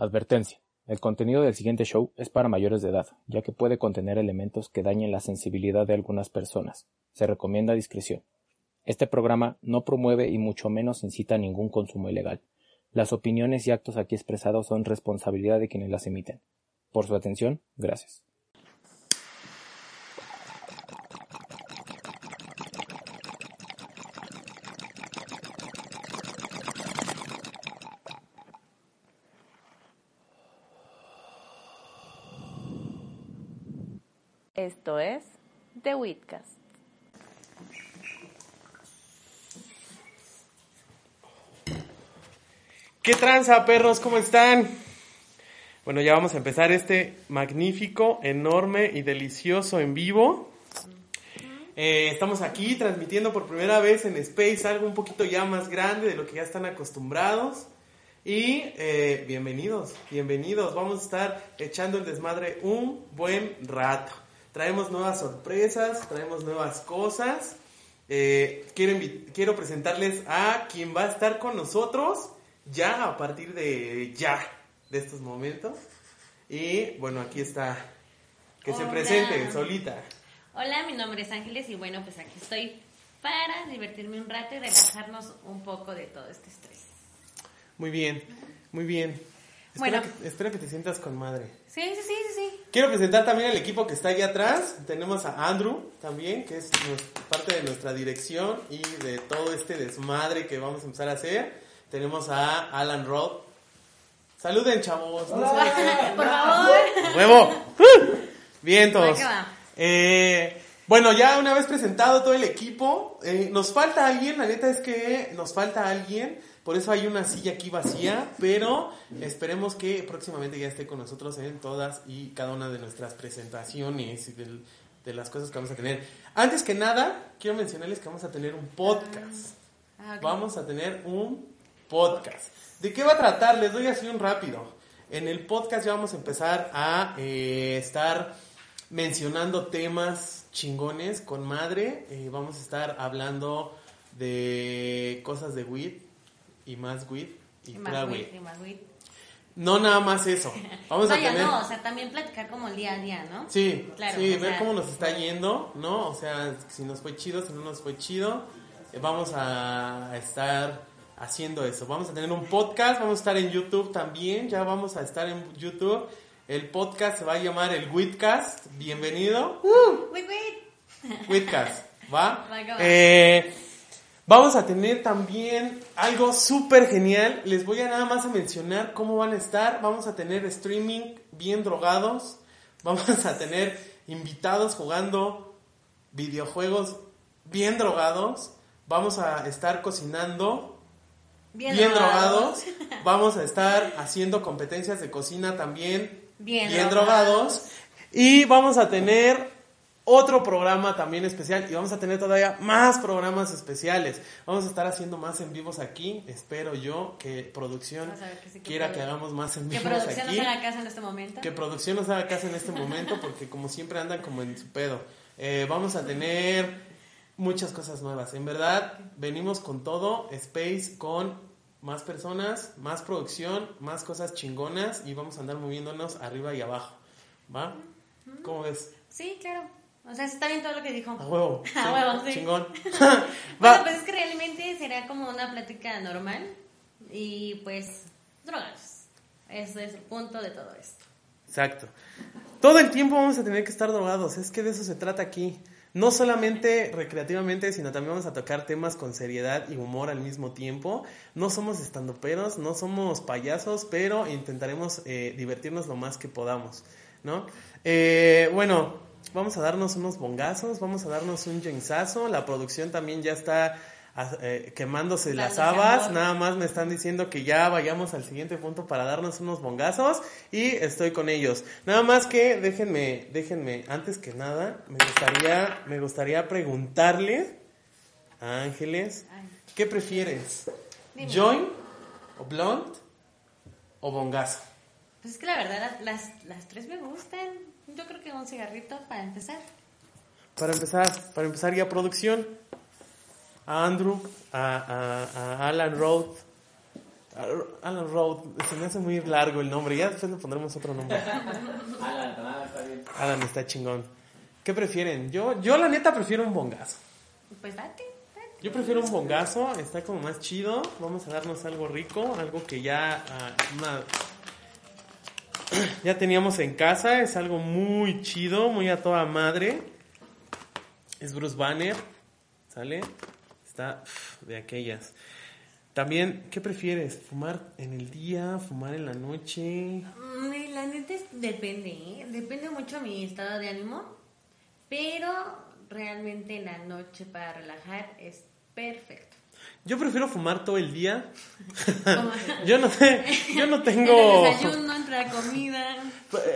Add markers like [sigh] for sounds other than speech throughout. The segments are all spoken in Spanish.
Advertencia: el contenido del siguiente show es para mayores de edad, ya que puede contener elementos que dañen la sensibilidad de algunas personas. Se recomienda discreción. Este programa no promueve y mucho menos incita a ningún consumo ilegal. Las opiniones y actos aquí expresados son responsabilidad de quienes las emiten. Por su atención, gracias. Es The Witcast. ¿Qué tranza, perros? ¿Cómo están? Bueno, ya vamos a empezar este magnífico, enorme y delicioso en vivo. Eh, estamos aquí transmitiendo por primera vez en Space algo un poquito ya más grande de lo que ya están acostumbrados. Y eh, bienvenidos, bienvenidos. Vamos a estar echando el desmadre un buen rato. Traemos nuevas sorpresas, traemos nuevas cosas. Eh, quiero, quiero presentarles a quien va a estar con nosotros ya a partir de ya, de estos momentos. Y bueno, aquí está, que se presente solita. Hola, mi nombre es Ángeles y bueno, pues aquí estoy para divertirme un rato y relajarnos un poco de todo este estrés. Muy bien, muy bien. Espero, Bueno. que, espero que te sientas con madre. Sí, sí, sí, sí, sí. Quiero presentar también al equipo que está ahí atrás. Tenemos a Andrew también, que es parte de nuestra dirección y de todo este desmadre que vamos a empezar a hacer. Tenemos a Alan Roth. Saluden, chavos. No sé. [laughs] Por favor. ¡Huevo! [laughs] ¡Uh! Bien, todos. Eh, bueno, ya una vez presentado todo el equipo, eh, nos falta alguien, la neta es que nos falta alguien, por eso hay una silla aquí vacía, pero esperemos que próximamente ya esté con nosotros en todas y cada una de nuestras presentaciones y del- de las cosas que vamos a tener. Antes que nada, quiero mencionarles que vamos a tener un podcast. Ah. Vamos a tener un podcast. ¿De qué va a tratar? Les doy así un rápido. En el podcast ya vamos a empezar a eh, estar mencionando temas chingones con madre. Eh, vamos a estar hablando de cosas de weed y más weed y, Y más weed. y más weed. No nada más eso. Vamos Vaya, a tener... no, o sea, también platicar como el día a día, ¿no? Sí, Claro, sí, ver sea- cómo nos está yendo, ¿no? O sea, si nos fue chido, si no nos fue chido, eh, vamos a estar haciendo eso. Vamos a tener un podcast, vamos a estar en YouTube también, ya vamos a estar en YouTube. El podcast se va a llamar el Witcast. Bienvenido. Wait. Witcast, [laughs] ¿va? Va. Eh, vamos a tener también algo súper genial. Les voy a nada más a mencionar cómo van a estar. Vamos a tener streaming bien drogados. [laughs] Vamos a tener invitados jugando videojuegos bien drogados. Vamos a estar cocinando Bien, bien, drogados. drogados. [laughs] Vamos a estar haciendo competencias de cocina también Bien drogados. drogados. Y vamos a tener otro programa también especial y vamos a tener todavía más programas especiales. Vamos a estar haciendo más en vivos aquí. Espero yo que producción que sí, que quiera que hagamos más en Que vivos producción aquí. nos haga caso en este momento. Que producción nos haga caso en este momento porque como siempre andan como en su pedo. Eh, vamos a tener muchas cosas nuevas. En verdad, venimos con todo, Space con más personas, más producción, más cosas chingonas y vamos a andar moviéndonos arriba y abajo. ¿Va? ¿Cómo ves? Sí, claro. O sea, está bien todo lo que dijo. A huevo. [laughs] A huevo, sí. Chingón. [laughs] [laughs] Bueno, pues es que realmente será como una plática normal y pues drogados. Ese es el punto de todo esto. Exacto. Todo el tiempo vamos a tener que estar drogados, es que de eso se trata aquí. No solamente recreativamente, sino también vamos a tocar temas con seriedad y humor al mismo tiempo. No somos estandoperos, no somos payasos, pero intentaremos eh, divertirnos lo más que podamos, ¿no? Eh, bueno, vamos a darnos unos bongazos, vamos a darnos un jensazo. La producción también ya está ah, eh, quemándose las habas. Nada más me están diciendo que ya vayamos al siguiente punto para darnos unos bongazos y estoy con ellos. Nada más que déjenme, déjenme, antes que nada, me gustaría, me gustaría preguntarle a Ángeles, Ay. ¿qué prefieres? Dime. ¿Join o blonde o bongazo? Pues es que la verdad las, las tres me gustan. Yo creo que un cigarrito para empezar. Para empezar, para empezar ya producción, a Andrew, a, a- a Alan Roth, Alan Road, se me hace muy largo el nombre, ya después le pondremos otro nombre. [laughs] Alan, Alan está bien. Alan está chingón. ¿Qué prefieren? Yo, yo la neta prefiero un bongazo. Pues date, date. Yo prefiero un bongazo, está como más chido. Vamos a darnos algo rico, algo que ya una- [clears throat] ya teníamos en casa. Es algo muy chido, muy a toda madre. Es Bruce Banner, ¿sale? Está de aquellas. También, ¿qué prefieres? ¿Fumar en el día? ¿Fumar en la noche? La neta depende, ¿eh? depende mucho mi estado de ánimo, pero realmente en la noche para relajar es perfecto. Yo prefiero fumar todo el día. [laughs] Yo no sé, yo no tengo... En el desayuno, entre la comida.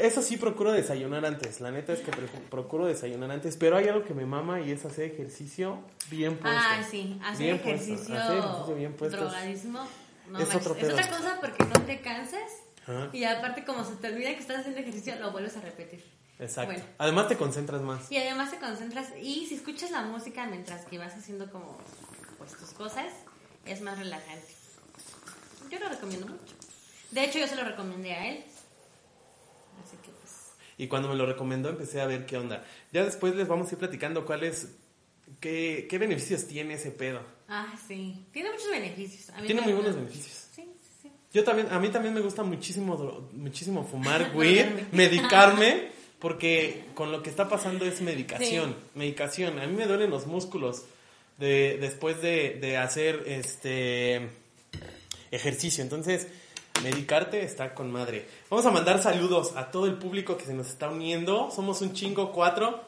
Eso sí procuro desayunar antes. La neta es que procuro desayunar antes. Pero hay algo que me mama y es hacer ejercicio bien puesto. Ah, sí, hacer Bien ejercicio, hacer ejercicio bien puesto es- drogadísimo. No, es otro es otra cosa porque no te cansas Ajá. y aparte como se te olvida que estás haciendo ejercicio, lo vuelves a repetir. Exacto. Bueno. Además te concentras más. Y además te concentras y si escuchas la música mientras que vas haciendo como pues tus cosas, es más relajante. Yo lo recomiendo mucho. De hecho, yo se lo recomendé a él. Así que pues... Y cuando me lo recomendó empecé a ver qué onda. Ya después les vamos a ir platicando cuáles, qué, qué beneficios tiene ese pedo. Ah, sí. Tiene muchos beneficios. A mí Tiene muy buenos beneficios. Sí, sí, sí. Yo también, a mí también me gusta muchísimo, muchísimo fumar [laughs] weed, [laughs] medicarme, porque con lo que está pasando es medicación, medicación. A mí me duelen los músculos de, después de, de hacer este ejercicio. Entonces, medicarte está con madre. Vamos a mandar saludos a todo el público que se nos está uniendo. Somos un chingo cuatro.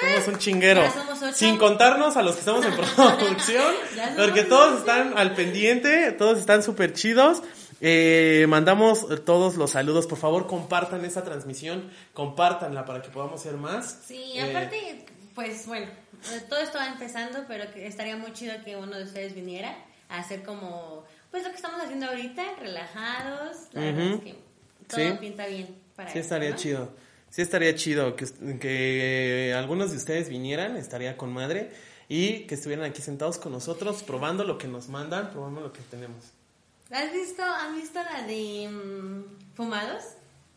Somos un chinguero. Somos. Sin contarnos a los que estamos en [laughs] producción. Porque todos están al pendiente, todos están súper chidos. Eh, mandamos todos los saludos. Por favor, compartan esta transmisión. Compártanla para que podamos ser más. Sí, Eh, aparte, pues bueno, todo esto va empezando, pero que estaría muy chido que uno de ustedes viniera a hacer como, pues lo que estamos haciendo ahorita, relajados. La verdad es que todo Sí. pinta bien para Sí, eso, estaría ¿no? chido. Sí, estaría chido que, que algunos de ustedes vinieran, estaría con madre. Y que estuvieran aquí sentados con nosotros, probando lo que nos mandan, probando lo que tenemos. ¿Has visto, ¿Han visto la de mm, Fumados?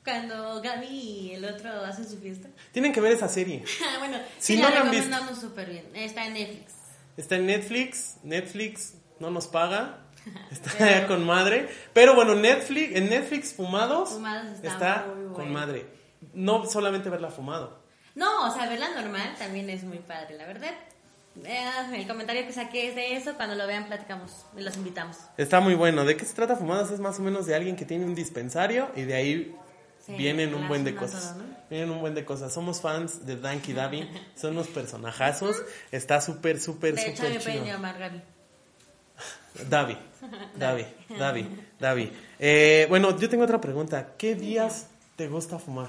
Cuando Gaby y el otro hacen su fiesta. [laughs] Tienen que ver esa serie. bueno, Si sí, no la la han visto. recomendamos súper bien. Está en Netflix. Está en Netflix. Netflix no nos paga. [laughs] Está Pero- allá con madre. Pero bueno, Netflix, en Netflix Fumados, Fumados está muy con madre. No solamente verla fumado. No, o sea, verla normal también es muy padre, la verdad. Eh, el comentario que saqué es de eso. Cuando lo vean, platicamos y los invitamos. Está muy bueno. ¿De qué se trata Fumados? Es más o menos de alguien que tiene un dispensario y de ahí Sí, vienen un buen de cosas. todo, ¿no? Vienen un buen de cosas. Somos fans de Danky Davi. Son unos personajazos. Está súper, súper, súper chido. Davi, [laughs] Davi, Davi, Davi. Eh, bueno, yo tengo otra pregunta. ¿Qué días te gusta fumar?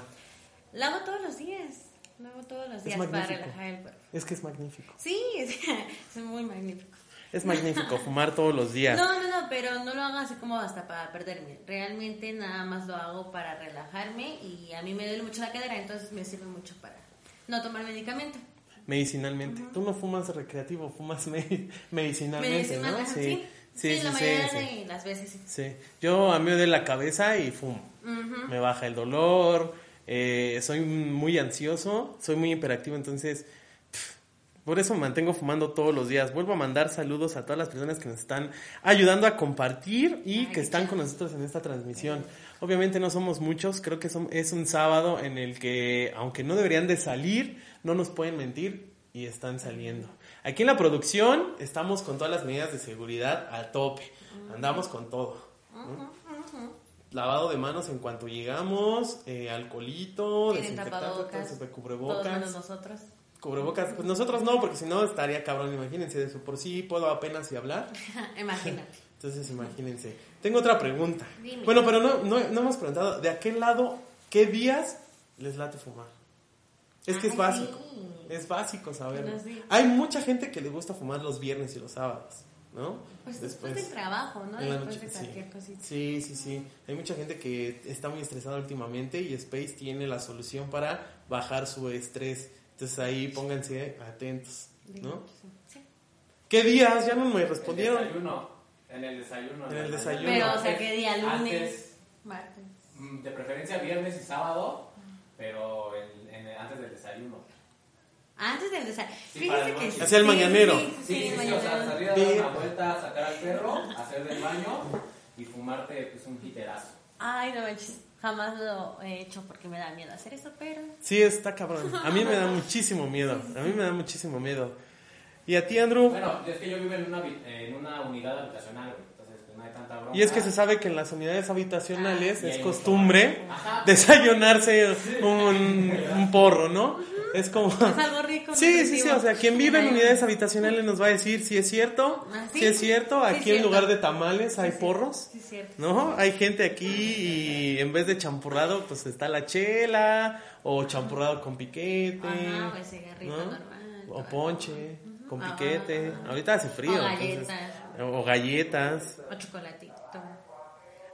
Lo hago todos los días. Lo hago todos los Es días para relajar el cuerpo. Es que es magnífico. Sí, es, [laughs] es muy magnífico. Es magnífico fumar todos los días. No, no, no, pero no lo hago así como hasta para perderme. Realmente nada más lo hago para relajarme y a mí me duele mucho la cadera, entonces me sirve mucho para no tomar medicamento. Medicinalmente. Tú no fumas recreativo, fumas me- medicinalmente, Medicinal, ¿no? ajá, Sí, sí, la sí, mayoría sí, de las veces sí. sí. Yo a mí me duele la cabeza y fumo. Me baja el dolor, eh, soy muy ansioso, soy muy hiperactivo, entonces por eso me mantengo fumando todos los días. Vuelvo a mandar saludos a todas las personas que nos están ayudando a compartir y que están con nosotros en esta transmisión. Obviamente no somos muchos, creo que son- es un sábado en el que, aunque no deberían de salir, no nos pueden mentir y están saliendo. Aquí en la producción estamos con todas las medidas de seguridad a tope, andamos con todo. ¿no? Lavado de manos en cuanto llegamos, eh, alcoholito, desinfectante, tapabocas. todo, Todos cubrebocas. menos nosotros. Cubrebocas, pues nosotros no, porque si no estaría cabrón, imagínense, de eso por sí puedo apenas y hablar. [laughs] Imagínate. Entonces, imagínense. Tengo otra pregunta. Dime. Bueno, pero no, no, no hemos preguntado, ¿de aquel lado qué días les late fumar? Es que es Ay, básico. sí. Es básico saberlo. Sí. Hay mucha gente que le gusta fumar los viernes y los sábados, ¿no? Pues después del trabajo, ¿no? en la Después noche, de cualquier cosita. Sí, sí, sí. Hay mucha gente que está muy estresada últimamente y Space tiene la solución para bajar su estrés. Entonces ahí pónganse atentos, ¿no? Sí. ¿Qué días? Ya no me respondieron. Desayuno. En el desayuno. En el desayuno. Pero, o sea, ¿qué día? ¿Lunes? Antes, Martes. mm, de preferencia viernes y sábado, pero en- en- antes del desayuno. Antes del desayuno. Sí, el que lunch. Hacía el mañanero. Sí, sí, Sí, sí, sí, sí, mañanero. o sea, salir a dar Sí. una vuelta, sacar al perro, hacer del baño y fumarte pues, un jiterazo. Ay, no manches. Jamás lo he hecho porque me da miedo hacer eso, pero. Sí, está cabrón. A mí me da muchísimo miedo. A mí me da muchísimo miedo. ¿Y a ti, Andrew? Bueno, es que yo vivo en una, en una unidad habitacional, entonces pues, no hay tanta broma. Y es que se sabe que en las unidades habitacionales Ah, es costumbre desayunarse un, un porro, ¿no? Es como... [laughs] Es algo rico. Sí, sí, sí, o sea, quien vive en unidades habitacionales nos va a decir si es cierto, Ah, si sí. es cierto, Sí, aquí en cierto. lugar de tamales hay porros, Sí, cierto. ¿no? Hay gente aquí y en vez de champurrado, pues está la chela o champurrado con piquete, Ajá, pues cigarrito ¿no? normal. O ponche con Ajá. piquete. Ahorita hace frío. O entonces- galletas. o galletas. O chocolatito.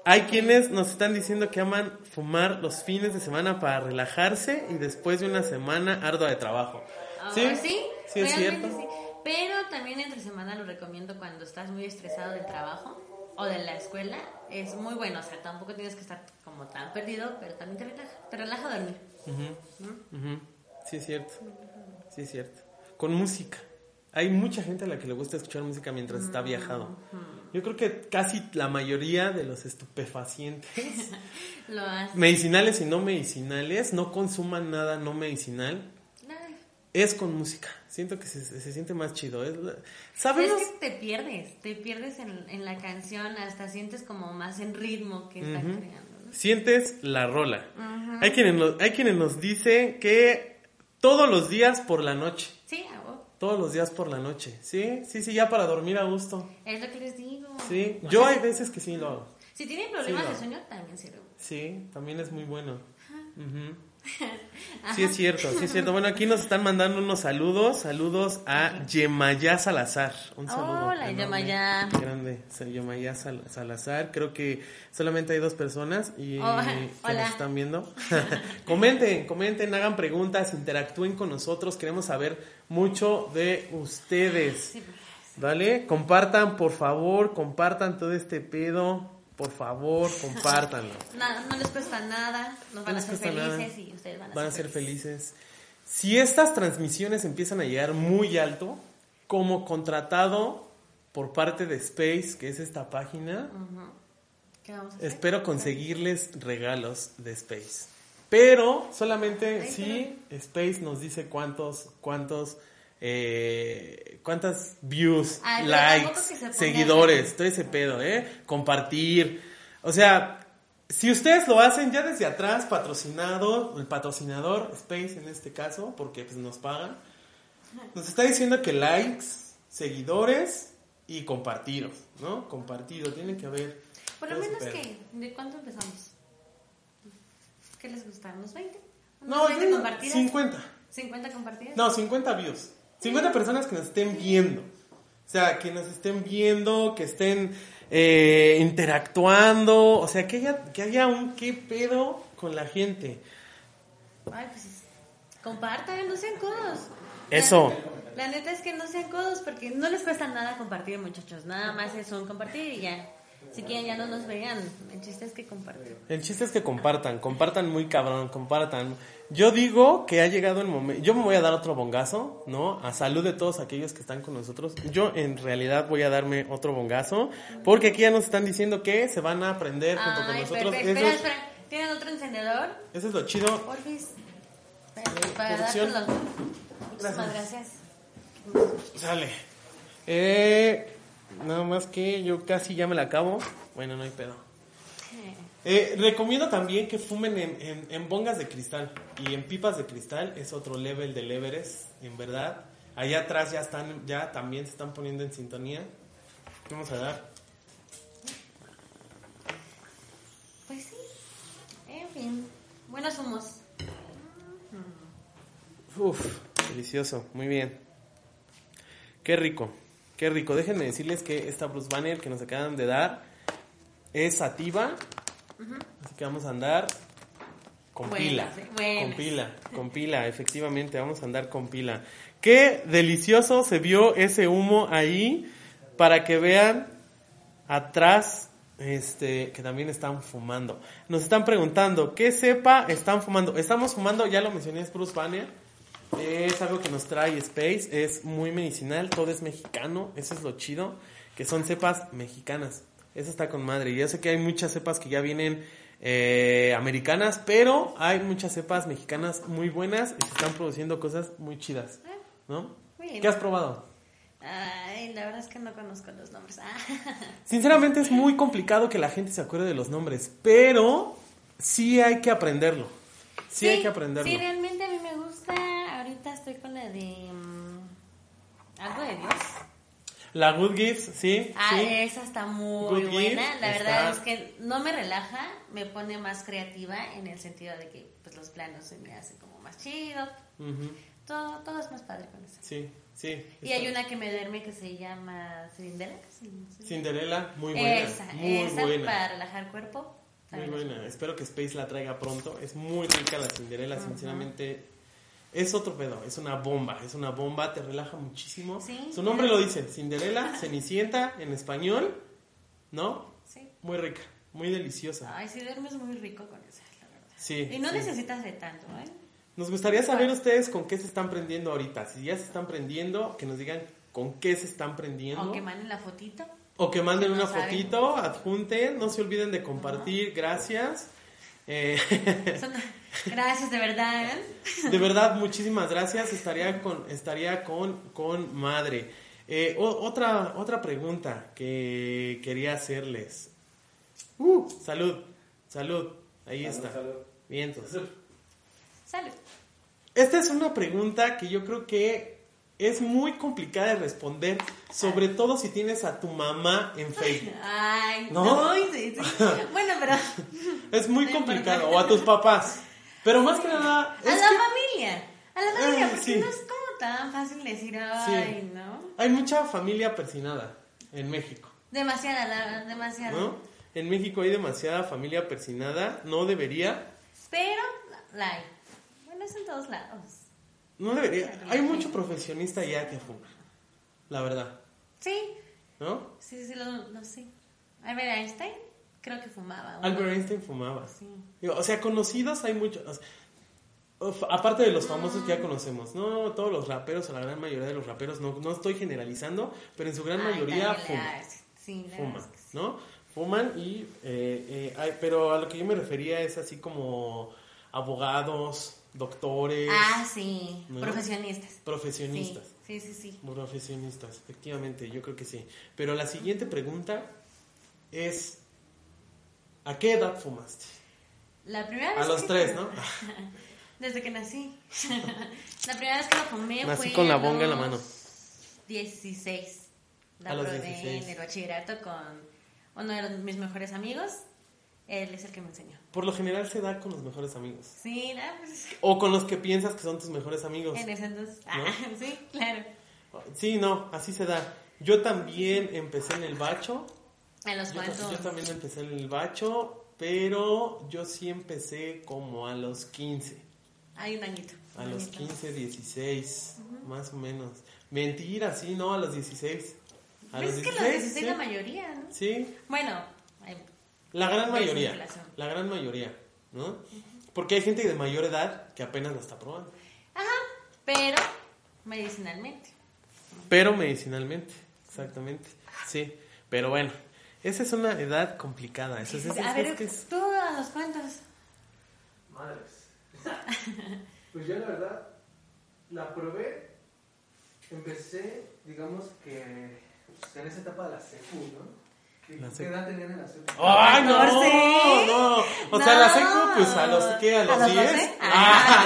Hay quienes nos están diciendo que aman fumar los fines de semana para relajarse y después de una semana ardua de trabajo. Ah, ¿Sí? sí, Sí, es cierto. sí. Pero también entre semana lo recomiendo cuando estás muy estresado del trabajo o de la escuela. Es muy bueno, o sea, tampoco tienes que estar como tan perdido, pero también te relaja. Te relaja dormir. Ujú. Sí, es cierto. Sí, es cierto. Con música. Hay mucha gente a la que le gusta escuchar música mientras está viajado. Yo creo que casi la mayoría de los estupefacientes, [laughs] Lo haces. medicinales y no medicinales, no consuman nada no medicinal. Ay, Es con música. Siento que se, se siente más chido. Es Es que te pierdes, te pierdes en, en la canción, hasta sientes como más en ritmo que está creando. ¿no? Sientes la rola. hay, quienes nos, hay quienes nos dicen que todos los días por la noche. Sí, a vos. Todos los días por la noche. Sí, sí, sí, ya para dormir a gusto. es lo que les digo. Sí, O yo sea, hay veces que sí lo hago. Si tienen problemas Sí, de sueño, también sirve. Sí, también es muy bueno. [laughs] Sí es cierto, sí es cierto. Bueno, aquí nos están mandando unos saludos. Saludos a Yemayá Salazar. Un saludo. Hola, Yemayá. Grande, Yemayá Sal- Salazar. Creo que solamente hay dos personas y Oh, [laughs] que nos están viendo. [laughs] comenten, comenten, hagan preguntas, interactúen con nosotros. Queremos saber mucho de ustedes. Sí, ¿Vale? Compartan, por favor, compartan todo este pedo. Por favor, compártanlo. [laughs] Nada, no les cuesta nada, nos van No a hacer nada. felices y ustedes van a, Van a ser felices. Si estas transmisiones empiezan a llegar muy alto, como contratado por parte de Space, que es esta página, ¿Qué vamos a hacer? espero conseguirles regalos de Space. Pero solamente si Space nos dice cuántos, cuántos, eh, cuántas views, Ay, pero likes, se seguidores, todo ese pedo, ¿eh? Compartir. O sea, si ustedes lo hacen ya desde atrás, patrocinado, el patrocinador, Space en este caso, porque pues nos pagan, nos está diciendo que likes, seguidores y compartidos, ¿no? Compartido, tiene que haber. Por lo menos que, ¿de cuánto empezamos? ¿Qué les gusta? ¿Unos 20? ¿Unos No, 20 yo- compartidas? 50. ¿50 compartidas? No, 50 views. 50 personas que nos estén viendo. O sea, que nos estén viendo, que estén eh, interactuando. O sea, que haya, que haya un qué pedo con la gente. Ay, pues es- compartan, no sean codos. Eso. La, la neta es que no sean codos porque no les cuesta nada compartir, muchachos. Nada más es un compartir y ya. Si quieren, ya no nos vean. El chiste es que compartan. El chiste es que compartan, compartan muy cabrón, compartan. Yo digo que ha llegado el momento, yo me voy a dar otro bongazo, ¿no? A salud de todos aquellos que están con nosotros. Yo en realidad voy a darme otro bongazo, porque aquí ya nos están diciendo que se van a aprender junto con nosotros. Espera, es, espera. ¿Tienen otro encendedor? eso es lo chido. Porfis. Para-. Muchísimas gracias. Sale. Eh, nada más que yo casi ya me la acabo. Bueno, no hay pedo. Eh, recomiendo también que fumen en, en, en bongas de cristal y en pipas de cristal. Es otro level del Everest, en verdad. Allá atrás ya están, ya también se están poniendo en sintonía. Vamos a dar. Pues sí. En fin. Buenos humos. Uf, delicioso, muy bien. Qué rico, qué rico. Déjenme decirles que esta Bruce Banner que nos acaban de dar es sativa. Así que vamos a andar con Buenas, pila. buenas. Con pila, con [laughs] pila, efectivamente, vamos a andar con pila. Qué delicioso se vio ese humo ahí para que vean atrás este, que también están fumando. Nos están preguntando, ¿qué cepa están fumando? Estamos fumando, ya lo mencioné, es Bruce Banner. Es algo que nos trae Space, es muy medicinal, todo es mexicano, eso es lo chido, que son cepas mexicanas. Eso está con madre. Y yo sé que hay muchas cepas que ya vienen eh, americanas, pero hay muchas cepas mexicanas muy buenas y se están produciendo cosas muy chidas. ¿No? Muy bien. ¿Qué has probado? Ay, la verdad es que no conozco los nombres. Ah. [laughs] Sinceramente es muy complicado que la gente se acuerde de los nombres, pero sí hay que aprenderlo. Sí, hay que aprenderlo. Sí, realmente a mí me gusta. Ahorita estoy con la de. mm, algo de Dios. La Good Gifts, sí. Ah, sí. esa está muy Good buena. La verdad está- es que no me relaja, me pone más creativa en el sentido de que pues los planos se me hacen como más chidos. Ujú, Todo, todo es más padre con eso. Sí, sí. Y hay una que me duerme que se llama Cinderella. Cinderella, muy buena. esa, muy esa buena. para relajar cuerpo. Muy buena. Espero que Space la traiga pronto. Es muy rica la Cinderella, sinceramente. Es otro pedo, es una bomba, es una bomba, te relaja muchísimo. Sí, Su nombre lo dice, Cinderella, [laughs] Cenicienta en español, ¿no? Sí. Muy rica, muy deliciosa. Ay, sí, duermes muy rico con esa, la verdad. Sí. Y no sí. necesitas de tanto, ¿eh? Nos gustaría saber ustedes con qué se están prendiendo ahorita. Si ya se están prendiendo, que nos digan con qué se están prendiendo. O que manden la fotito. O que manden no una saben. fotito, adjunten, no se olviden de compartir, gracias. Eh, Son- Gracias, de verdad. ¿eh? [laughs] de verdad, muchísimas gracias, estaría con, estaría con, con madre. Eh, o- otra, otra pregunta que quería hacerles. Uh, salud, salud, ahí está. Vientos. Salud. Esta es una pregunta que yo creo que es muy complicada de responder, sobre todo si tienes a tu mamá en Facebook. Ay, ¿No? no. sí, sí. [laughs] Bueno, pero Es muy complicado, o a tus papás. Pero más que nada, a la que familia. A la familia, Ah, porque sí. no es como tan fácil decir, ay, ¿no? hay mucha familia persinada en México, Demasiada, la, demasiada. ¿no? En México hay demasiada familia persinada, no debería, Pero la hay. Bueno, es en todos lados. No debería. Hay mucho profesionista ya que fuma, la verdad, Sí, ¿no? sí, sí, lo, lo sé. Albert Einstein, creo que fumaba. ¿o? Albert Einstein fumaba. Sí. Digo, O sea, conocidos hay muchos. o sea, uf, aparte de los famosos que ya conocemos, no todos los raperos o la gran mayoría de los raperos, no, no estoy generalizando, pero en su gran Ay, mayoría fuman. Sí, fuman, sí. ¿no? Fuman y, eh, eh, pero a lo que yo me refería es así como abogados, doctores, Ah, sí, ¿No? profesionistas. profesionistas. Sí, sí, sí. sí. Profesionistas, efectivamente, yo creo que sí. Pero la siguiente pregunta es, ¿a qué edad fumaste? La primera vez A los que tres, ¿no? [laughs] Desde que nací. [laughs] la primera vez que lo fumé Nací fue con la bonga en la los mano. 16. La A los probé 16. en el bachillerato con uno de mis mejores amigos. Él es el que me enseñó. Por lo general se da con los mejores amigos. Sí, ¿no? Pues, O con los que piensas que son tus mejores amigos. en ese entonces. Ah, [laughs] sí, claro. Sí, no, así se da. Yo también empecé en el bacho. A los cuantos. yo también empecé en el bacho, pero yo sí empecé como a los 15. Hay un añito. A un los añito. 15, 16, más o menos. Mentira, sí, no, a los 16. A Pues los es que los 16 sí. la mayoría, ¿no? Sí, Bueno, la gran mayoría. La gran mayoría, ¿no? Porque hay gente de mayor edad que apenas la está probando. ajá, pero medicinalmente. Pero medicinalmente, exactamente. Sí, pero bueno, esa es una edad complicada. Eso es, es- a es- ver, es que es- tú a los cuantos. Madres. [laughs] pues yo la verdad la probé, empecé, digamos que pues, en esa etapa de la secu, ¿no? ¿Qué, La qué secu. edad tenían en la secu? ¡Ay, no! 14. no! O sea, la No. seco, pues a los, ¿qué? ¿A los 10? 12? Ah,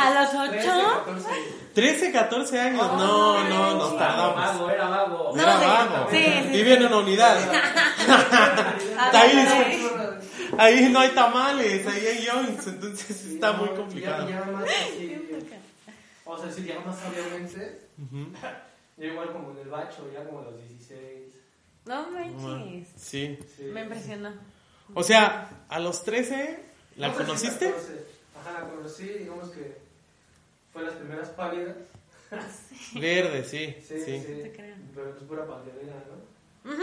¿A los 13, 8? 14. 13, 14 años. No, no, nos Era tardamos. vago, era vago. No, Era sí, vago. sí, sí, Vive en una unidad. [laughs] [laughs] A Ahí Ahí no hay tamales, ahí hay yoinks, entonces está muy Ya- complicado. Ya, más así, o sea, sí, ya más sabiamente, Ujú. [laughs] yo igual como en el bacho, ya como a los 16. No manches. Sí. Sí. Me impresionó. O sea, a los 13, ¿la No conociste? 14. Ajá, la conocí, digamos que fue las primeras pálidas. [laughs] Verde, sí, Sí, sí. sí. Te creo. Pero pues pura paliadera, ¿no?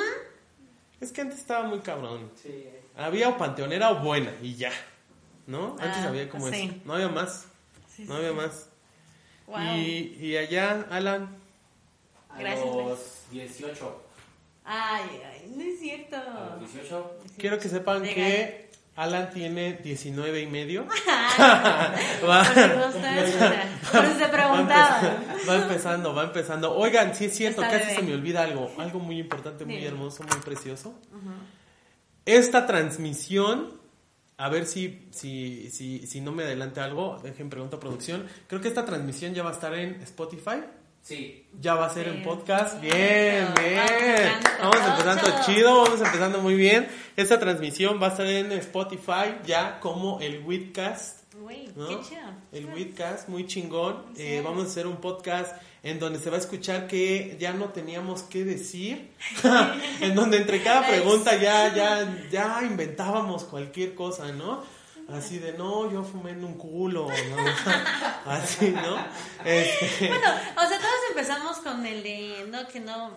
Es que antes estaba muy cabrón. Sí. Había o panteonera o buena y ya. ¿No? Antes Ah, había como sí. eso. No había más. Sí, No sí, había más. Wow. Y, y allá, Alan. A Gracias, los 18. Ay, ay, no es cierto. A los 18. Quiero que sepan que Alan tiene 19 y medio. [laughs] Por Va, por si se empezando, [laughs] va empezando, va empezando. Oigan, sí es cierto, Está casi bebé. se me olvida algo. Algo muy importante, muy Dime. hermoso, muy precioso. Esta transmisión, a ver si, si, si, si no me adelante algo, dejen pregunta a producción. Creo que esta transmisión ya va a estar en Spotify. Sí. Ya va a ser Sí. en podcast. Bien, bien. Vamos Vamos empezando chido, vamos empezando muy bien. Esta transmisión va a estar en Spotify ya como el Widcast. Uy, ¿no? qué chido. El Widcast, muy chingón. Sí. Eh, vamos a hacer un podcast en donde se va a escuchar que ya no teníamos que decir. [laughs] [laughs] en donde entre cada pregunta ya, ya, ya inventábamos cualquier cosa, ¿no? Así de, no, yo fumé en un culo, ¿no? [laughs] Así, ¿no? Este, Bueno, o sea, todos empezamos con el de, no, que no,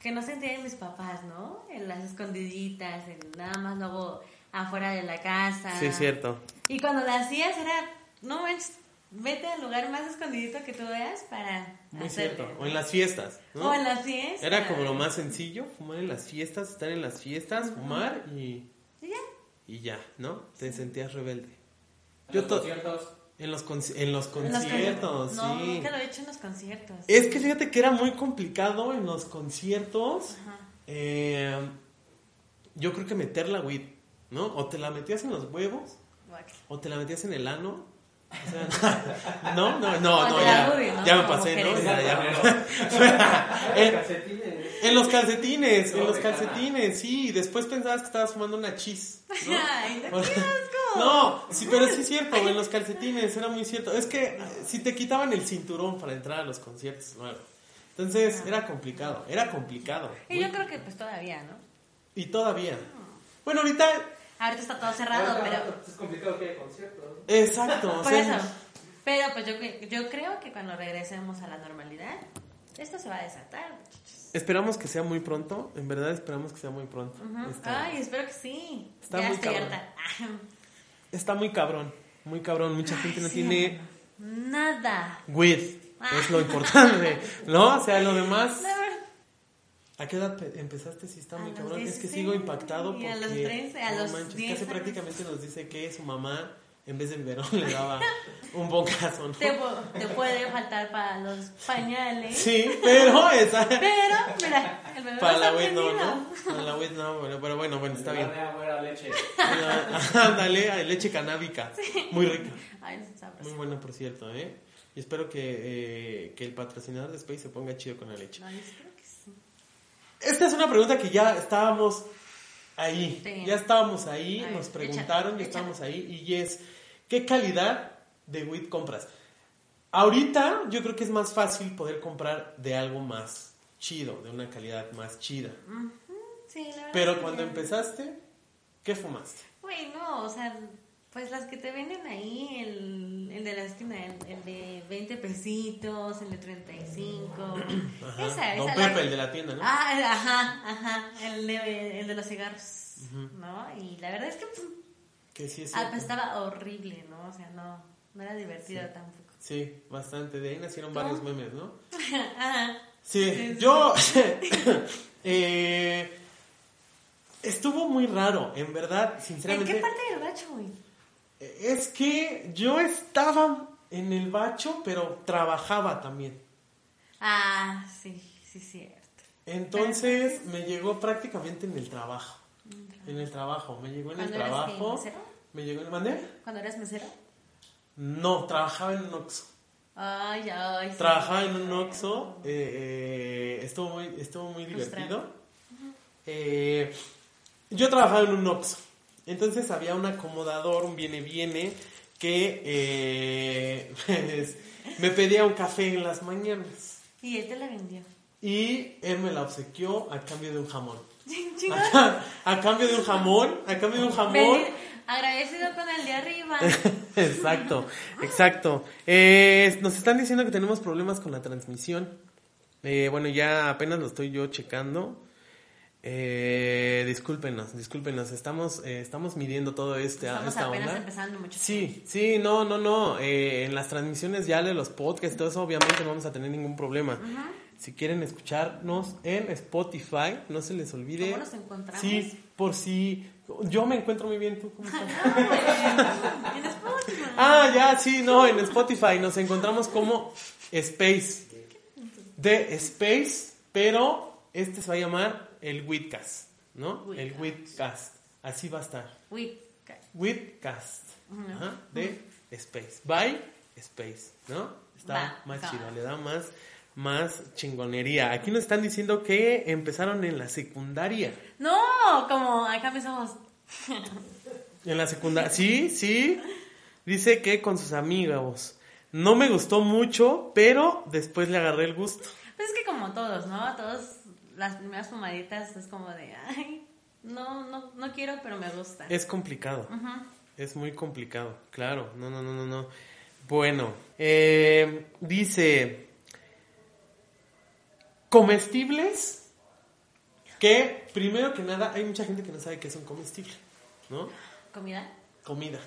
que no se enteren mis papás, ¿no? En las escondiditas, en nada más luego afuera de la casa. sí, es cierto. Y cuando la hacías era, no manches, vete al lugar más escondidito que tú veas para Muy hacerlo, cierto. ¿no? O en las fiestas, ¿no? O en las fiestas. Era como lo más sencillo, fumar en las fiestas, estar en las fiestas, fumar y, Y ya. ¿no? Te sentías rebelde. Yo to- conciertos. en los conci- en los En los conciertos, No, sí. nunca lo he hecho en los conciertos. Es que fíjate que era muy complicado en los conciertos. Ajá. eh, yo creo que meter la weed, ¿no? O te la metías en los huevos, o te la metías en el ano. O sea, [laughs] no, no, no, no, te ya, ¿no? ya me pasé, ¿no? Ya, ya. [laughs] En- los calcetines, en los calcetines, sí. Después pensabas que estabas fumando una chis. ¿no? [laughs] Ay, no, qué asco. No, sí, pero sí es cierto, en los calcetines era muy cierto. Es que si te quitaban el cinturón para entrar a los conciertos, bueno. Entonces era complicado, era complicado. Y yo creo que pues todavía, ¿no? Y todavía. Bueno, ahorita, Ahorita está todo cerrado, Ahorita, pero... Es complicado que haya conciertos. ¿no? exacto. o Por sea, eso. Pero pues yo, yo creo que cuando regresemos a la normalidad, esto se va a desatar. muchachos. Esperamos que sea muy pronto, en verdad esperamos que sea muy pronto. Ujú. Está, Ay, espero que sí. está ya muy estoy cabrón. harta. [laughs] está muy cabrón, muy cabrón. Mucha gente no Sí, tiene Nada. weed, Ah. es lo importante, ¿no? O sea, lo demás... [laughs] ¿A qué edad pe- empezaste? Sí, está muy cabrón. Es que 16, sigo impactado porque... a los 13, a no los manches, 10 casi años. prácticamente nos dice que su mamá, en vez de biberón, [laughs] le daba un bocazo, ¿no? Te, te puede faltar para los pañales. Sí, pero [laughs] esa... Pero, mira, el bebé Para la web no. ¿no? Para la web no, bueno, pero bueno, bueno, está bien. Era leche. [laughs] Ándale, leche canábica. Muy rica. Ay, no sabes. Muy buena, por cierto, ¿eh? Y espero que, eh, que el patrocinador de Space se ponga chido con la leche. No, yo espero que sí. Esta es una pregunta que ya estábamos ahí. Sí. Ya estábamos ahí, nos échale, preguntaron, ya échale. estábamos ahí. Y es, ¿qué calidad de weed compras? Ahorita yo creo que es más fácil poder comprar de algo más chido, de una calidad más chida. Sí, la. Pero cuando empezaste, ¿qué fumaste? Güey, no, o sea, pues las que te venden ahí, el, el de la esquina, el, el de 20 pesitos, el de 35. Ajá. Esa, Don esa. la- Pepe, el de la tienda, ¿no? Ah, ajá, ajá, el de, el de los cigarros, ¿no? Y la verdad es que pues, que sí es ah, pues, estaba horrible, ¿no? O sea, no, no era divertido tampoco. Sí, bastante. De ahí nacieron varios memes, ¿no? [laughs] Ajá. Sí, yo... [laughs] eh, estuvo muy raro, en verdad, ¿En sinceramente. qué parte del bacho, güey? Es que yo estaba en el bacho, pero trabajaba también. Ah, sí, sí, cierto. Entonces me llegó prácticamente en el trabajo. En el trabajo, me llegó en el ¿Cuándo eras qué, trabajo. mesero? Me llegó en el mandé. ¿Cuando eras mesero? No, trabajaba en un Oxxo. Ay, ay. sí. Trabajaba en un Oxxo, eh, eh, estuvo muy, estuvo muy divertido. Eh, yo trabajaba en un Oxxo, entonces había un acomodador, un viene-viene, que eh, [laughs] pues, me pedía un café en las mañanas. Y él te la vendió. Y él me la obsequió a cambio de un jamón. [laughs] A cambio de un jamón, a cambio de un jamón. Agradecido con el de arriba. [laughs] Exacto, exacto. Eh, nos están diciendo que tenemos problemas con la transmisión. Eh, bueno, ya apenas lo estoy yo checando. Eh, discúlpenos, discúlpenos, estamos, eh, estamos midiendo todo este, Estamos esta apenas onda. empezando mucho. Sí, sí, no, no, no. eh, en las transmisiones ya de los podcasts, todo eso, obviamente no vamos a tener ningún problema. Si quieren escucharnos en Spotify, no se les olvide. ¿Cómo nos encontramos? Sí, por si. Yo me encuentro muy bien, ¿tú cómo estás? [laughs] En Spotify. Ah, ya, sí, no, en Spotify nos encontramos como Space. De Space, pero este se va a llamar el Witcast, ¿no? El Witcast. Así va a estar. Ca- Witcast. Ajá, de Space. By Space, ¿no? Está Va, más va. chido, le da más, más chingonería. Aquí nos están diciendo que empezaron en la secundaria. No, como acá empezamos. [laughs] En la secundaria. Sí, sí. Dice que con sus amigos. No me gustó mucho, pero después le agarré el gusto. Pues es que como todos, ¿no? Todos las primeras fumaditas es como de, ay, no, no, no quiero, pero me gusta. Es complicado. Es muy complicado, claro. No, no, no, no, no. Bueno, eh, dice comestibles que primero que nada hay mucha gente que no sabe qué es un comestible, ¿no? ¿Comida? Comida.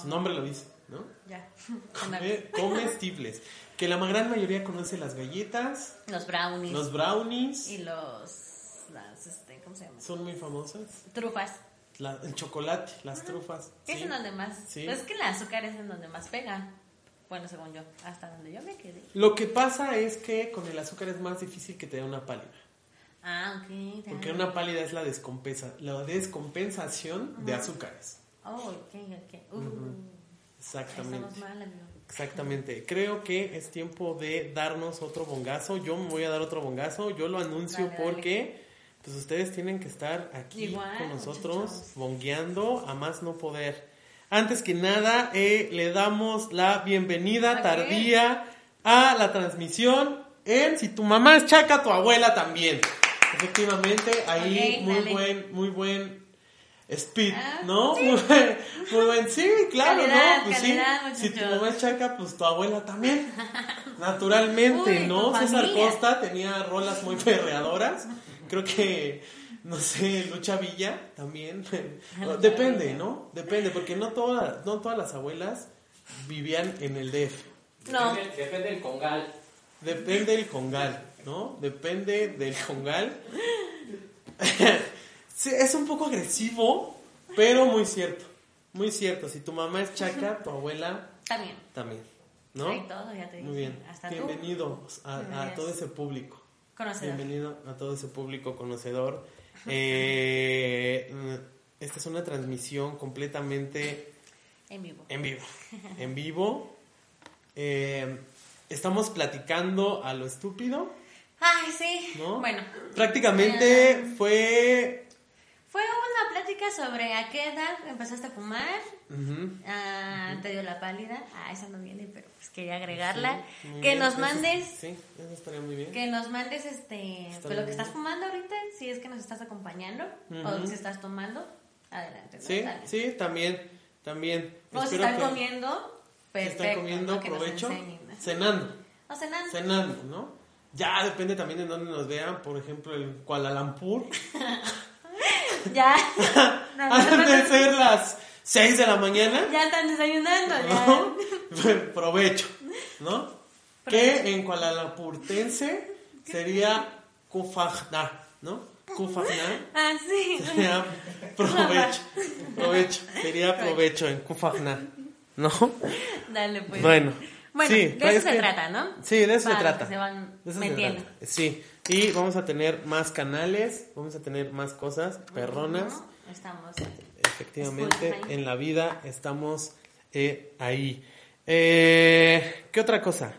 Su nombre lo dice, ¿no? Ya. [laughs] Comestibles. Que la gran mayoría conoce las galletas, Los brownies. los brownies, Y los, las, este, ¿cómo se llama? son muy famosas. Trufas. La- el chocolate, las trufas. Es sí. en donde más, Sí. pues es que el azúcar es en donde más pega. Bueno, según yo, hasta donde yo me quedé. Lo que pasa es que con el azúcar es más difícil que te dé una pálida. Ah, ok. Porque una pálida es la, descompensa, la descompensación de azúcares. Oh, ok, ok. Uh, Exactamente. Mal, amigo. Exactamente. Creo que es tiempo de darnos otro bongazo. Yo me voy a dar otro bongazo. Yo lo anuncio Dale, dale. porque pues ustedes tienen que estar aquí Igual, con nosotros muchachos. bongueando a más no poder. Antes que nada, eh, le damos la bienvenida tardía a la transmisión en Si tu mamá es chaca, tu abuela también. Efectivamente, ahí muy dale. buen, muy buen speed, Ah, ¿no? [laughs] Muy, buen, muy buen, sí, claro, Calidad, ¿no? Pues sí, si tu mamá es chaca, pues tu abuela también. [laughs] Naturalmente, Uy, ¿no? César. Costa tenía rolas muy perreadoras. Creo que, no sé, Lucha Villa también. [laughs] Depende, ¿no? Depende, porque no todas, no todas las abuelas vivían en el DF. No. Depende, depende del congal. Depende del congal, ¿no? Depende del congal. [laughs] Sí, es un poco agresivo, pero muy cierto. Muy cierto. Si tu mamá es chaca, tu abuela También. también, ¿no? Hay todo, ya te dije. Muy bien. Hasta tú. A, a todo ese público. Conocedor. Bienvenido a todo ese público conocedor. Eh, esta es una transmisión completamente En vivo. en vivo. En vivo. Eh, estamos platicando a lo estúpido, Ay, sí. ¿no? Bueno. Prácticamente fue. Fue una plática sobre a qué edad empezaste a fumar. Ah, te dio la pálida. Ah, esa no viene, pero pues quería agregarla. Sí, que bien. nos Eso- mandes. Sí, eso estaría muy bien. Que nos mandes este pues, lo que estás fumando ahorita, si es que nos estás acompañando o Ujú. si estás tomando. Adelante. ¿no? Sí, Dale. sí, también. También. O si están que- comiendo, si perfecto. están comiendo, ¿no? Cenando. O cenando. cenando, ¿no? Ya depende también de dónde nos vean, por ejemplo, en Kuala Lumpur. [laughs] [laughs] Ya. [laughs] No, de ser las 6 de la mañana, Ya están desayunando, ya. ¿no? [laughs] Provecho, ¿no? Que en Kuala Lumpurtense sería Kufajna, ¿no? Kufajna Ah, sí. sería provecho, provecho, sería provecho en Kufajna, ¿no? Dale, pues. Bueno, Bueno, sí, de es eso se que- trata, ¿no? Sí, de eso se trata. que se van De eso se metiendo. trata. Sí, y vamos a tener más canales, vamos a tener más cosas perronas. Ujú, Estamos. Efectivamente, Spotify. en la vida estamos eh, ahí. Eh, ¿Qué otra cosa?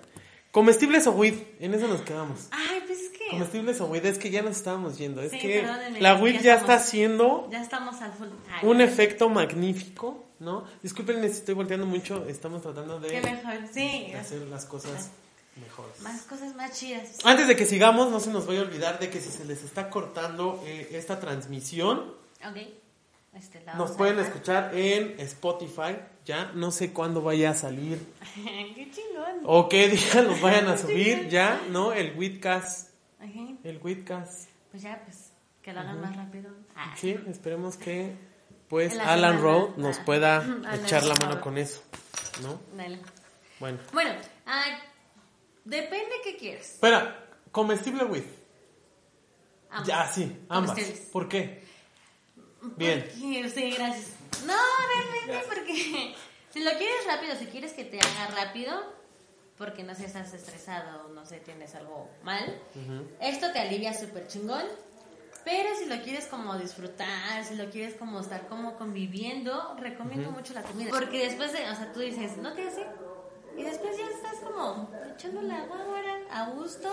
Comestibles o weed, en eso nos quedamos. Ay, pues es que. Comestibles o weed, es que ya nos estábamos yendo. Es Sí, que la weed ya ya, estamos- está haciendo Ya estamos al full. Ay, un efecto magnífico, ¿no? Disculpen estoy volteando mucho, estamos tratando de mejor. Sí. hacer las cosas mejores. Más cosas más chidas. Antes de que sigamos, no se nos vaya a olvidar de que si se les está cortando eh, esta transmisión, Ok. Este, la nos pueden escuchar en Spotify. Ya no sé cuándo vaya a salir [laughs] Qué chingón. o qué día los vayan a [laughs] subir. Ya, ¿no? El Witcast. El Witcast. Pues ya, pues. Que lo hagan más rápido. Ah. Sí, esperemos que pues la Alan. Rowe nos Ah. pueda [clears throat] echar la mano con eso, ¿no? Dale. Bueno. Bueno, ah, depende qué quieres. Espera, comestible with. Ya, sí, ambas. ¿Por qué? Bien. Porque- sí, gracias. No, realmente porque [laughs] si lo quieres rápido, si quieres que te haga rápido, porque no sé, estás estresado, no sé, tienes algo mal, esto te alivia súper chingón. Pero si lo quieres como disfrutar, si lo quieres como estar como conviviendo, recomiendo mucho la comida. Porque después de, o sea, tú dices, no te hace. Y después ya estás como echando la guagua a gusto,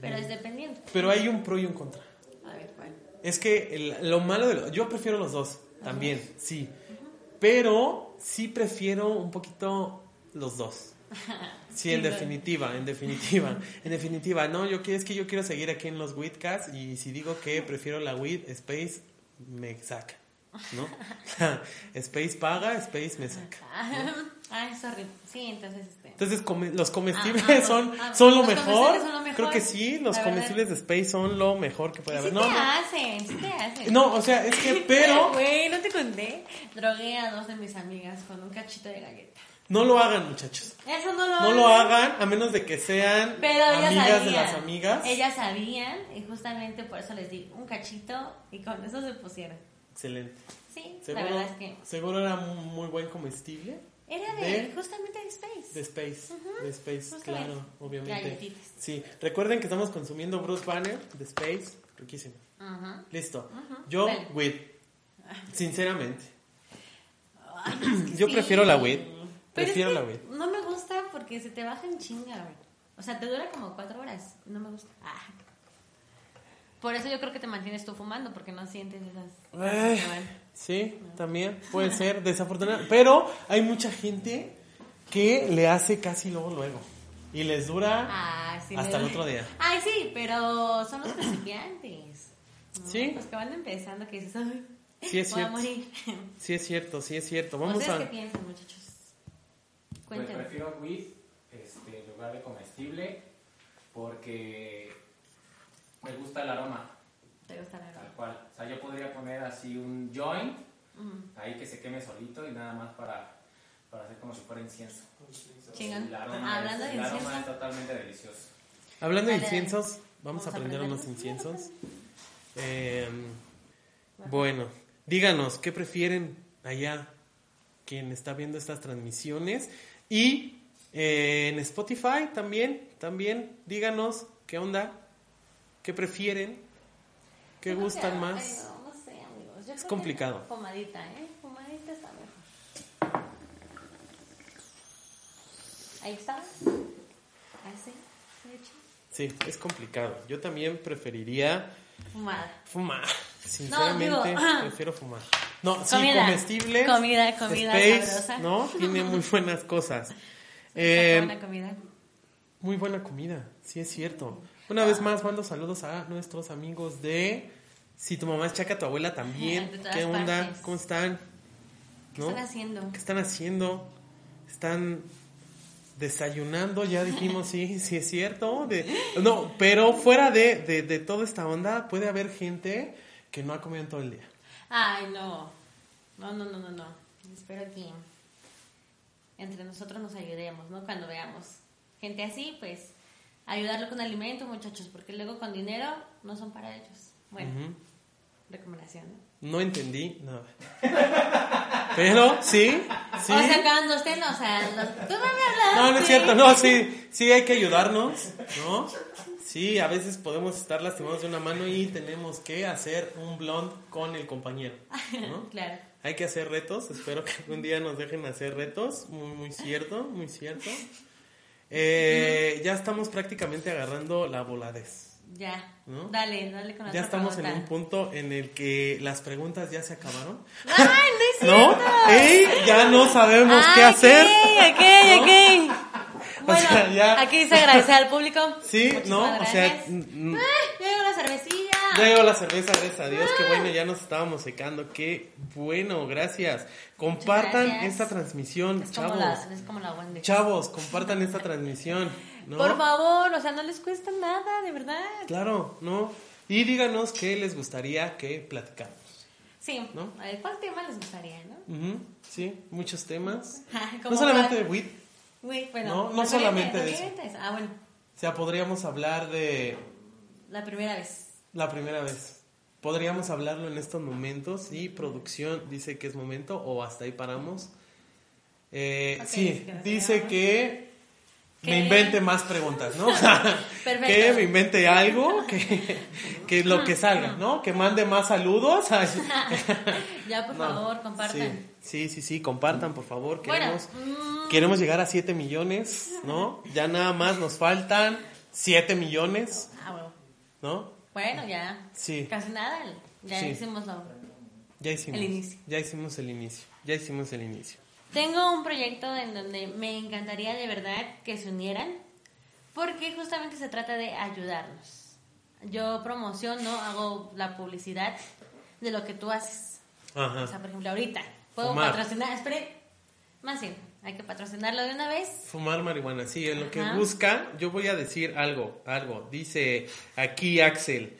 pero es dependiendo. Pero hay un pro y un contra. A ver, bueno. Es que el- lo malo de lo- yo prefiero los dos también, sí. Pero sí prefiero un poquito los dos. [laughs] Sí, en Sí, definitiva, en definitiva, en definitiva, no, yo es que yo quiero seguir aquí en los Witcats y si digo que prefiero la Wit, Space me saca, ¿no? [laughs] [laughs] Space paga, Space me saca. Ay, sorry. Sí, entonces este. Entonces, come- los comestibles Ah, ah, son, ah, son lo los mejor. comestibles son lo mejor, Creo que sí, los comestibles de Space son lo mejor que puede Sí haber. te No, no, hacen, sí te hacen. no, o sea, es que, pero Güey, no te conté. Drogué a dos de mis amigas con un cachito de galleta. No lo hagan, muchachos. Eso no lo No lo hagan a menos de que sean Pero ellas amigas sabían. de las amigas. Ellas sabían y justamente por eso les di un cachito y con eso se pusieron. Excelente. Sí, Seguro, la verdad es que seguro era muy buen comestible era de, de- justamente de Space. de Space. De Space, Justamente. claro, obviamente. Galletitas. Sí, recuerden que estamos consumiendo Bruce Banner de Space. Riquísimo. Ajá. Listo. Yo, Dale. Sinceramente. Ay, es que Yo sí. prefiero la with. Prefiero es la. No me gusta porque se te baja en chinga, güey. O sea, te dura como cuatro horas. No me gusta. Ah. Por eso yo creo que te mantienes tú fumando, porque no sientes esas. Ay, sí, también [laughs] puede ser desafortunado. Pero hay mucha gente que le hace casi luego, luego. Y les dura Ah, sí, hasta el otro día. Ay, sí, pero son los principiantes. ¿no? Sí. Los que van empezando, que dices, ay, Sí, es voy a cierto. morir. Sí, es cierto, sí, es cierto. [laughs] Vamos ¿Ustedes a. qué piensan, muchachos? Pues Cuéntenme. prefiero with este, en lugar de comestible porque me gusta el aroma, ¿Te gusta la tal cual. O sea, yo podría poner así un joint ahí que se queme solito y nada más para, para hacer como si fuera incienso. Chingón. El aroma, Hablando es, de el aroma incienso. es totalmente delicioso. Hablando de inciensos, vamos, Vamos a aprender unos inciensos. Eh, bueno, díganos, ¿qué prefieren allá quien está viendo estas transmisiones? Y eh, en Spotify también, también, díganos qué onda, qué prefieren, qué Yo gustan que- más. ay, no, no sé, amigos. Yo creo que complicado. Fumadita, ¿eh? Fumadita está mejor. Ahí está. Así, de hecho. Sí, es complicado. Yo también preferiría Fumada. fumar. Sinceramente, digo, [clears throat] prefiero fumar. No, sí, Comida. comestibles. Comida, comida Space, sabrosa. ¿no? Tiene muy buenas cosas. [laughs] Eh, buena comida. muy buena comida, sí es cierto. Una vez más mando saludos a nuestros amigos de Si tu mamá es chaca, tu abuela también. De todas ¿Qué onda? partes. ¿Cómo están? ¿Qué ¿No? están haciendo? ¿Qué están haciendo? ¿Están desayunando? Ya dijimos, sí, [laughs] sí es cierto. De- no, pero fuera de, de, de toda esta onda, puede haber gente que no ha comido en todo el día. Ay, no. No, no, no, no, no. Espero que entre nosotros nos ayudemos, ¿no? Cuando veamos gente así, pues ayudarlo con alimento, muchachos, porque luego con dinero no son para ellos. Bueno, recomendación, ¿no? No entendí nada. [laughs] Pero, sí, sí. O sea, cuando estén, o sea, los... tú no me hablas. No, no es cierto, no, sí, sí hay que ayudarnos, ¿no? Sí, a veces podemos estar lastimados de una mano y tenemos que hacer un blond con el compañero, ¿no? [laughs] Claro. Hay que hacer retos, espero que algún día nos dejen hacer retos, muy, muy cierto, muy cierto. Eh, ya estamos prácticamente agarrando la voladez. Ya. ¿No? Dale, dale con la Ya estamos en pregunta. un punto en el que las preguntas ya se acabaron. [laughs] ¡Ay, no es ¿No? cierto! ¡Ey! Ya no sabemos qué Ah, hacer. Ok, ok, ok. Bueno, sea, ya- aquí se agradece al público. Sí, Muchísimas ¿no? O sea, Ay, ya llegó la cervecilla. Ya llegó la cerveza, gracias a Dios. Qué bueno, ya nos estábamos secando. Qué bueno, gracias. Compartan gracias. esta transmisión, Es como, chavos. la, es como la Wendy. Chavos, compartan esta transmisión. ¿no? Por favor, o sea, no les cuesta nada, de verdad. Claro, ¿no? Y díganos qué les gustaría que platicáramos. Sí, ¿No? ¿cuál tema les gustaría, no? Sí, muchos temas. [laughs] No solamente de WIT, Bueno, No, no solamente de clientes, Ah, bueno, o sea, podríamos hablar de la primera vez. la primera vez. Podríamos hablarlo en estos momentos y producción dice que es momento o hasta ahí paramos. Eh, sí, dice que ¿Qué? me invente más preguntas, ¿no? [laughs] Que me invente algo, que, que lo que salga, ¿no? Que mande más saludos. [laughs] Ya, por no. favor, compartan. Sí, sí, sí, sí, compartan, por favor. Queremos, Bueno, mm, queremos llegar a 7 millones, ¿no? Ya nada más nos faltan 7 millones, ah, bueno. ¿no? Bueno, ya. Sí. Casi nada. Ya Sí. hicimos lo. Ya hicimos. El inicio. Ya hicimos el inicio. Ya hicimos el inicio. Tengo un proyecto en donde me encantaría de verdad que se unieran, porque justamente se trata de ayudarnos. Yo promociono, hago la publicidad de lo que tú haces. Ajá. O sea, por ejemplo, ahorita puedo Fumar. patrocinar, espere, más bien, hay que patrocinarlo de una vez. Fumar marihuana, sí, en lo que Ajá. busca, yo voy a decir algo, algo. Dice aquí Axel,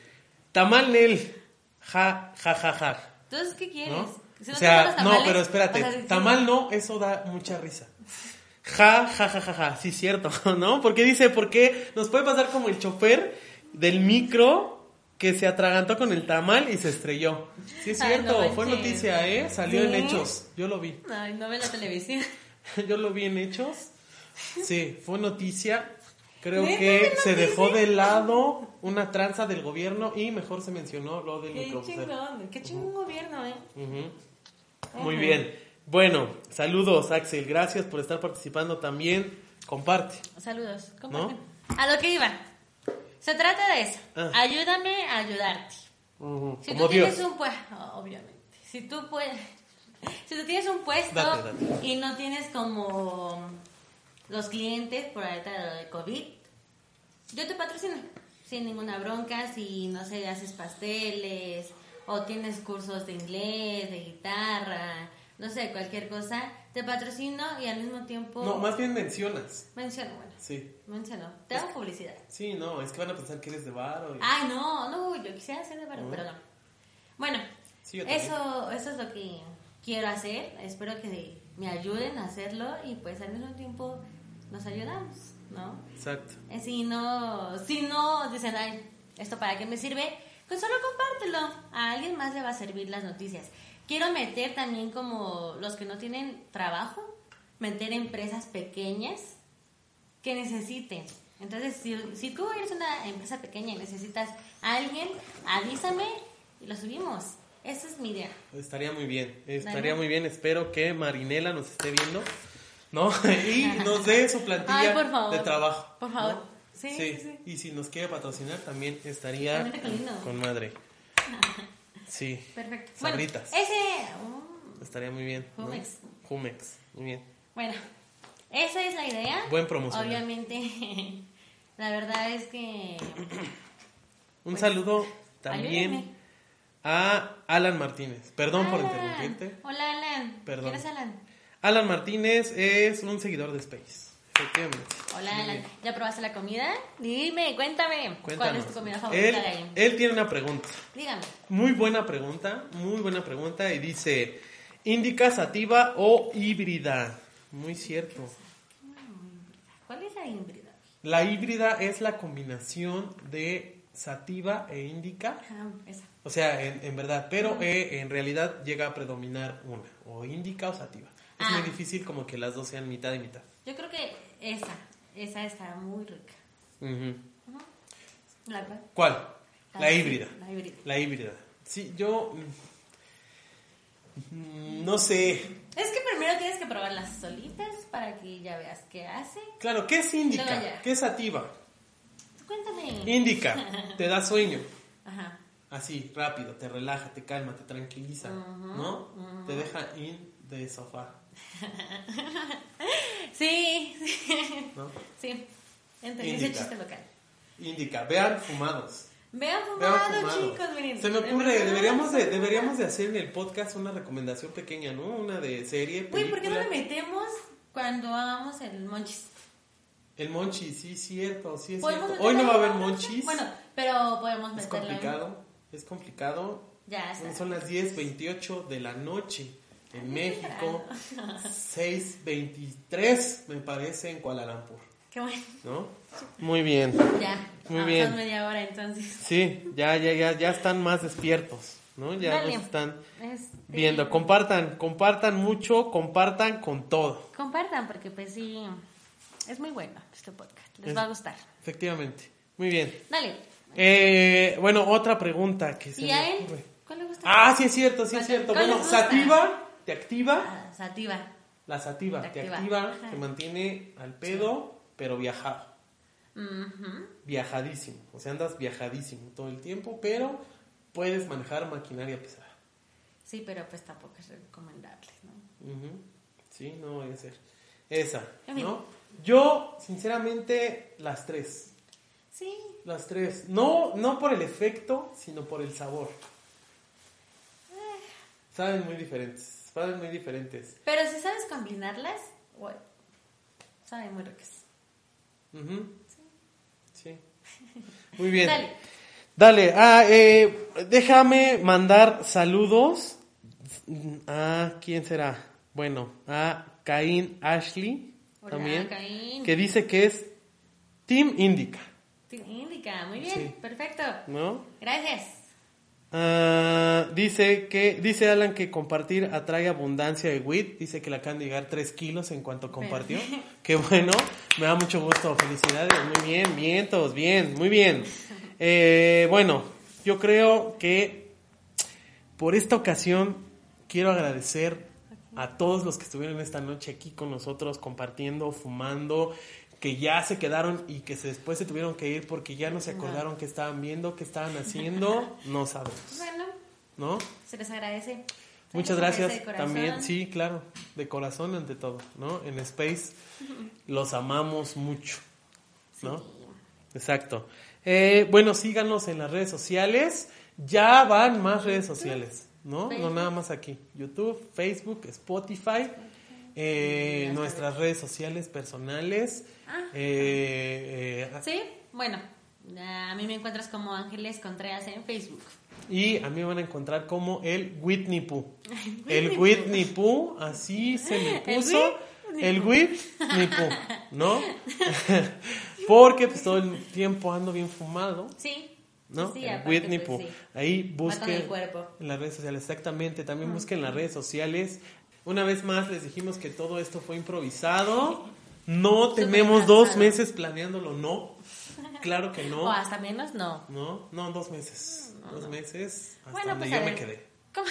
tamal ja, ja, ja, ja. Entonces, ¿qué quieres? ¿No? Si o sea, no, pero espérate, tamal no, eso da mucha risa. Ja, ja, ja, ja, ja, sí, cierto, [laughs] ¿no? Porque dice, porque nos puede pasar como el chofer del micro que se atragantó con el tamal y se estrelló. Sí, es Ay, cierto, no fue manches. noticia, ¿eh? Salió en hechos, yo lo vi. Ay, no ve la televisión. [laughs] Yo lo vi en hechos. Sí, fue noticia. Creo ¿Neta que se dejó de lado una tranza del gobierno y mejor se mencionó lo del Qué microbusero. chingón, qué chingón gobierno, ¿eh? Muy bien. Bueno, saludos Axel, gracias por estar participando también. Comparte. Saludos. comparten. A lo que iba. Se trata de eso. Ah. Ayúdame a ayudarte. Si Como tú Dios. tienes un puesto, obviamente. Si tú puedes, [laughs] si tú tienes un puesto Date, date. y no tienes como los clientes por ahorita de COVID, yo te patrocino sin ninguna bronca. Si no sé, haces pasteles o tienes cursos de inglés, de guitarra, no sé, cualquier cosa, te patrocino y al mismo tiempo No, más bien mencionas. menciono, bueno, Sí. menciono, te hago publicidad. Sí, no, es que van a pensar que eres de bar o... Ay, no, no, yo quisiera hacer de barrio, Mm. pero no. Bueno, Sí, eso, eso es lo que quiero hacer. Espero que me ayuden a hacerlo y pues al mismo tiempo nos ayudamos, ¿no? Exacto. Eh, Si no, si no dicen, ay, ¿esto para qué me sirve? Pues solo compártelo. A alguien más le va a servir las noticias. Quiero meter también como los que no tienen trabajo, meter empresas pequeñas que necesiten. Entonces, si, si tú eres una empresa pequeña y necesitas a alguien, avísame y lo subimos. Esa es mi idea. Estaría muy bien, estaría muy bien. Espero que Marinela nos esté viendo, ¿no? [laughs] y nos dé su plantilla Ay, por favor. de trabajo. Por favor. ¿no? Sí, sí, sí. Y si nos quiere patrocinar, también estaría También con madre. [laughs] Sí. Perfecto. Sabritas. Bueno, ese... mm, Estaría muy bien. ¿no? Jumex. Jumex, muy bien. Bueno, esa es la idea. Buen promocional. Obviamente, [laughs] la verdad es que... [clears throat] Un Pues, saludo también ayúdenme. a Alan Martínez. Perdón por interrumpirte. Hola, Alan. Perdón. ¿Quién es Alan? Alan Martínez es un seguidor de Space. Efectivamente. Hola, Alan. ¿Ya probaste la comida? Dime, cuéntame. ¿Cuál es tu comida favorita él, de ahí? él tiene una pregunta. Dígame. Muy buena pregunta, muy buena pregunta. Y dice, ¿indica sativa o híbrida? Muy cierto. ¿Cuál es la híbrida? La híbrida es la combinación de sativa e índica. Ah, esa. O sea, en, en verdad, pero eh, en realidad llega a predominar una, o índica o sativa. Es Ah. muy difícil como que las dos sean mitad y mitad. Yo creo que esa, esa está muy rica. ¿Cuál? La La- híbrida. la híbrida. La híbrida. Sí, yo... mm, No sé. Es que primero tienes que probarlas solitas para que ya veas qué hace. Claro, ¿qué es ya. ¿Qué es sativa? Cuéntame. Índica, [laughs] te da sueño. Ajá. Así, rápido, te relaja, te calma, te tranquiliza, ¿no? Te deja in de sofá, [laughs] Sí, sí. ¿no? Sí. Entendí ese Indica. chiste local. Índica, vean fumados. Vean Vean fumado, fumados. chicos, miren. Se me En ocurre, deberíamos de, deberíamos de hacer en el podcast una recomendación pequeña, ¿no? Una de serie, Uy, ¿por qué no película. le metemos cuando hagamos el monchis? El monchis, sí, cierto, sí es cierto. meterlo Hoy no va a haber monchis. Bueno, Pero podemos Es meterle. complicado, es complicado. Ya está. Son las 10.28 de la noche en México, 6.23 me parece en Kuala Lumpur, Qué bueno. ¿no? Muy bien. Ya. Muy bien. media hora entonces. Sí, ya, ya, ya, ya están más despiertos, ¿no? Ya Dale. nos están Este, viendo. Compartan, compartan mucho, compartan con todo. Compartan porque pues sí, es muy bueno este podcast. Les Es- va a gustar. Efectivamente. Muy bien. Dale. Eh, bueno, otra pregunta que se ¿Y me a él? ¿Cuál le gusta? Ah, sí es cierto, sí es ¿Cuál- cierto. Bueno, sativa, te activa. Ah, sativa. La sativa, Te te activa. te mantiene al pedo, pero viajado. Viajadísimo. O sea, andas viajadísimo todo el tiempo, pero puedes manejar maquinaria pesada. Sí, pero pues tampoco es recomendable, ¿no? Sí, no voy a ser. Esa, En fin. ¿no? Yo, sinceramente, las tres. Sí. Las tres. No, no por el efecto, sino por el sabor. Saben muy diferentes. Saben muy diferentes. Pero si sabes combinarlas, bueno, sabe muy ricas. Ujú. Sí. Muy bien. Dale. Dale, ah, eh, déjame mandar saludos a quién será. Bueno, a Caín Ashley Hola, también, Caín. que dice que es Team Indica, Te indica, muy bien, Sí. perfecto. ¿no? Gracias. Ah, dice que dice Alan que compartir atrae abundancia de wit. Dice que le acaban de llegar 3 kilos en cuanto compartió. [laughs] Qué bueno, me da mucho gusto. Felicidades, muy bien, bien, todos bien, muy bien. Eh, bueno, yo creo que por esta ocasión quiero agradecer a todos los que estuvieron esta noche aquí con nosotros compartiendo, fumando, que ya se quedaron y que se- después se tuvieron que ir porque ya no se acordaron qué estaban viendo, qué estaban haciendo, [laughs] no sabemos, Bueno, ¿no? se les agradece. Muchas gracias también, sí, claro, de corazón ante todo, ¿no? En Space [laughs] los amamos mucho, ¿no? Exacto. Eh, bueno, síganos en las redes sociales, ya van más redes sociales, ¿no? No nada más aquí, YouTube, Facebook, Spotify, eh, nuestras redes sociales personales. Ah. eh, eh, Sí, bueno, a mí me encuentras como Ángeles Contreras en Facebook. Y a mí me van a encontrar como el Whitney Pooh. [laughs] El Whitney Pooh, así se me puso. El Whitney Pooh, ¿no? [laughs] Porque pues todo el tiempo ando bien fumado, Sí. ¿no? Sí, aparte, Whitney pues, sí. Ahí busquen en las redes sociales, exactamente. También busquen en las redes sociales. Una vez más les dijimos que todo esto fue improvisado. No tenemos dos meses planeándolo, no. Claro que no. [laughs] O hasta menos, no. No, no, dos meses. Dos meses hasta Bueno, pues yo a me ver. quedé. [laughs] ¿Cómo?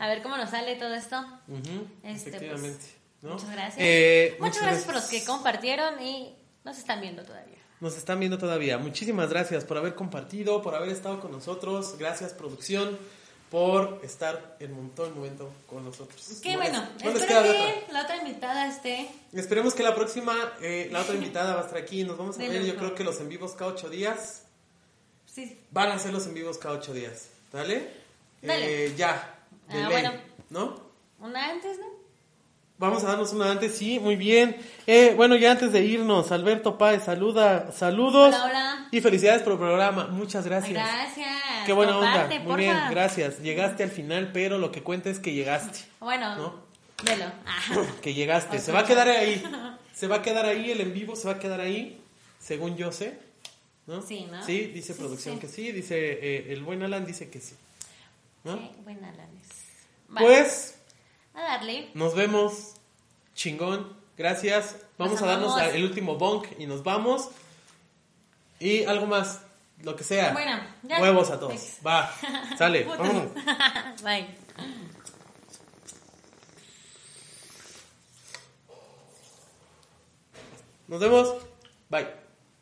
A ver cómo nos sale todo esto. Este, efectivamente. pues, ¿no? Muchas gracias. Eh, muchas, gracias por los que compartieron y nos están viendo todavía. Nos están viendo todavía. Muchísimas gracias por haber compartido, por haber estado con nosotros. Gracias, producción, por estar en todo el momento con nosotros. Qué No bueno. les- no les Espero otra. que la otra invitada esté. Esperemos que la próxima, eh, la otra [laughs] invitada va a estar aquí. Nos vamos a ver, yo creo que los en vivos cada ocho días. Sí. Van a ser los en vivos cada ocho días. ¿Dale? Dale. Eh, ya. Ah, bueno. ¿No? Una antes, ¿no? Vamos a darnos una antes, sí, muy bien. Eh, bueno, ya antes de irnos, Alberto Páez, saluda, saludos. Hola, hola. Y felicidades por el programa, muchas gracias. Gracias. Qué buena Comparte, onda, muy bien, gracias. Llegaste al final, pero lo que cuenta es que llegaste, Bueno, ¿No? velo. Ajá. [laughs] que llegaste. Se va a quedar ahí, [laughs] se va a quedar ahí, el en vivo se va a quedar ahí, según yo sé. ¿no? Sí, ¿no? Sí, dice Sí, producción sí. que sí, dice eh, el buen Alan dice que sí. ¿no? Qué lanes. Vale, Pues a darle. Nos vemos. Chingón. Gracias. Vamos a darnos el último bonk y nos vamos. Y algo más. Lo que sea. Bueno, ya. Huevos a todos. Ex. Va. [laughs] Sale. Vámonos. [laughs] Bye. Nos vemos. Bye.